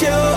show.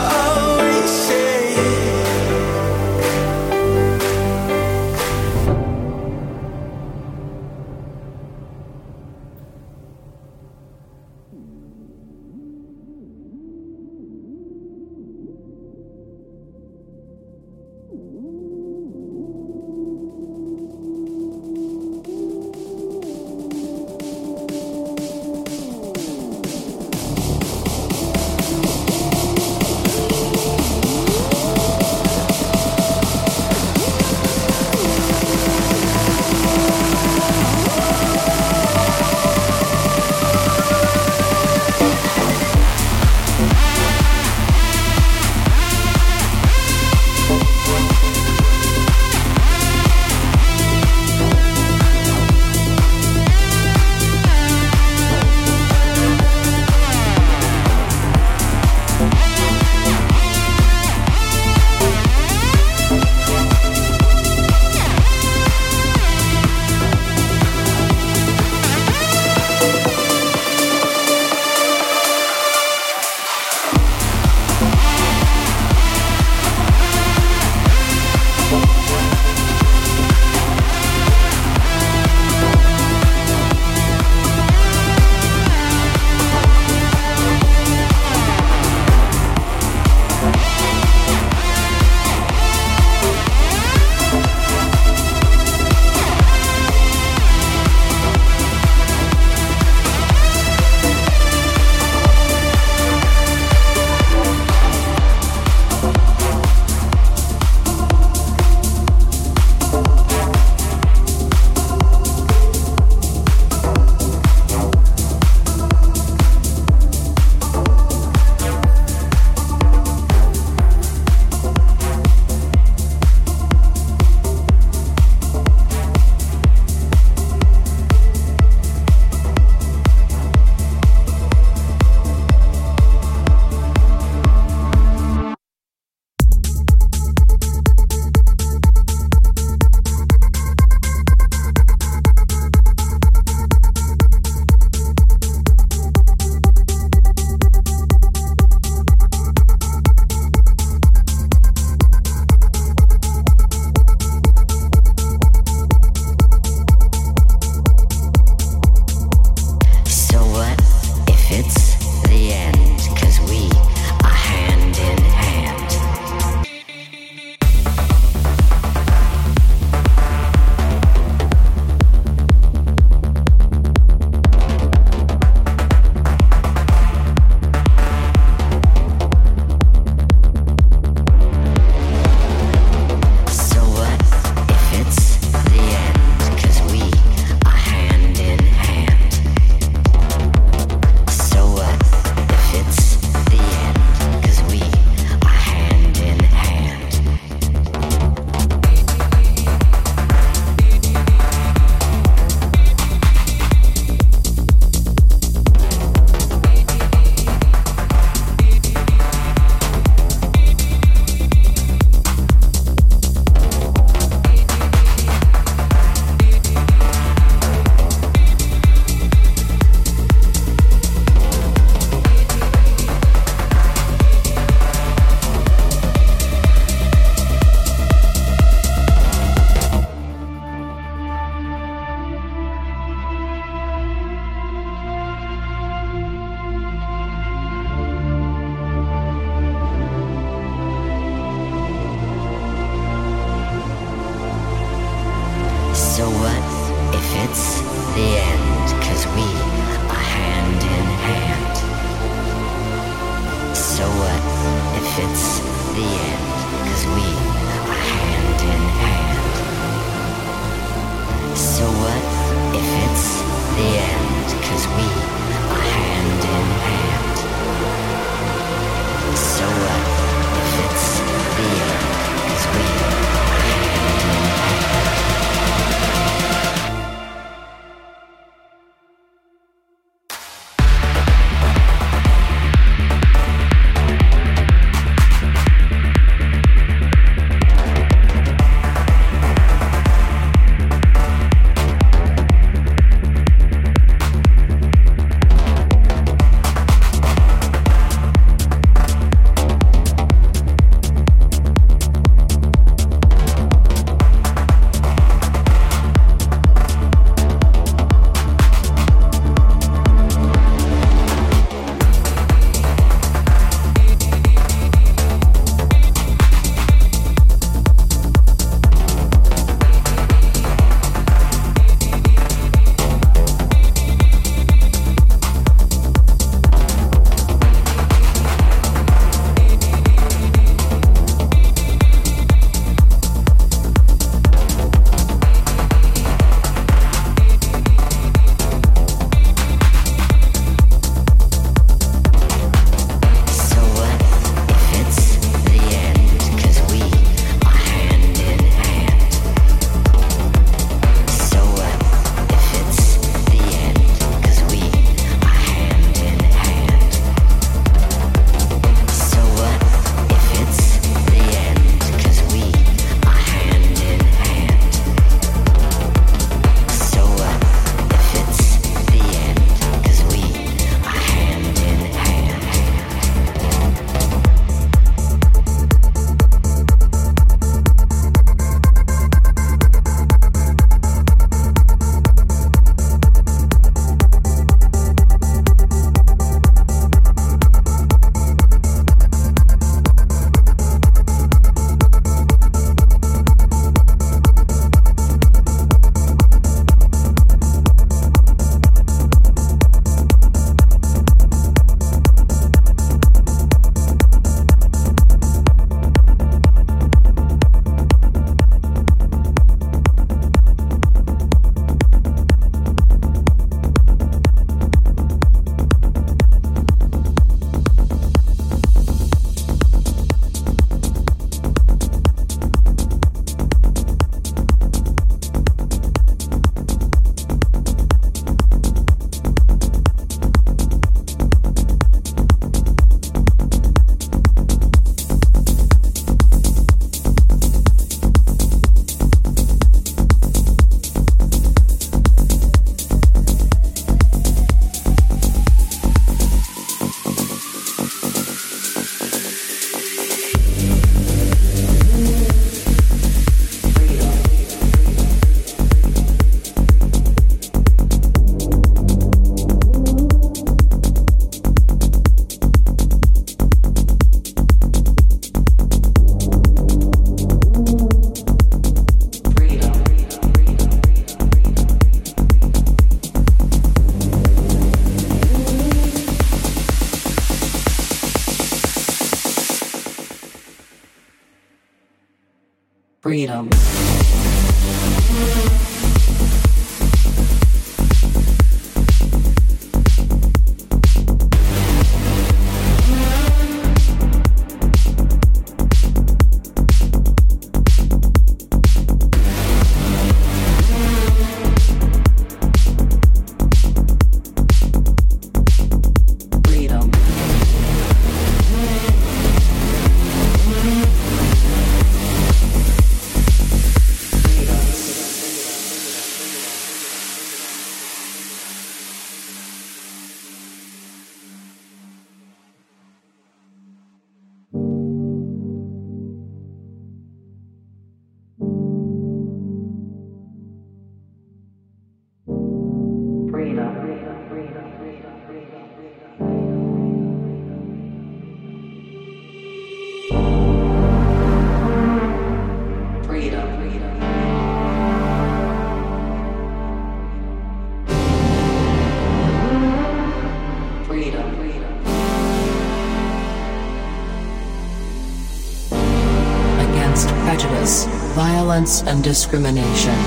Violence, and discrimination.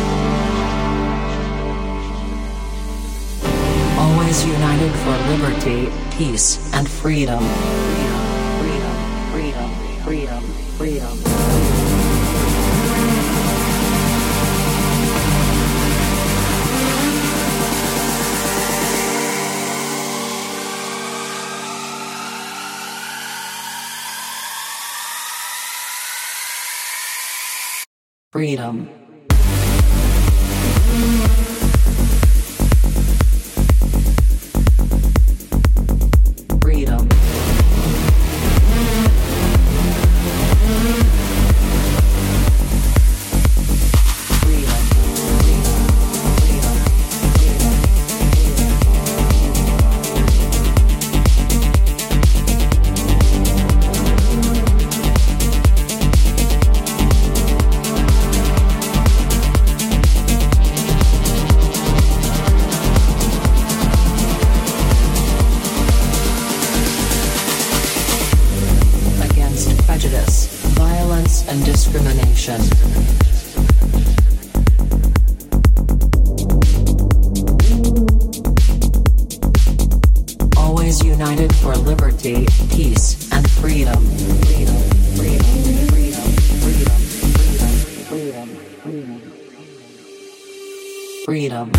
Always united for liberty, peace, and freedom. Freedom, freedom, freedom, freedom, freedom. freedom. Freedom. freedom.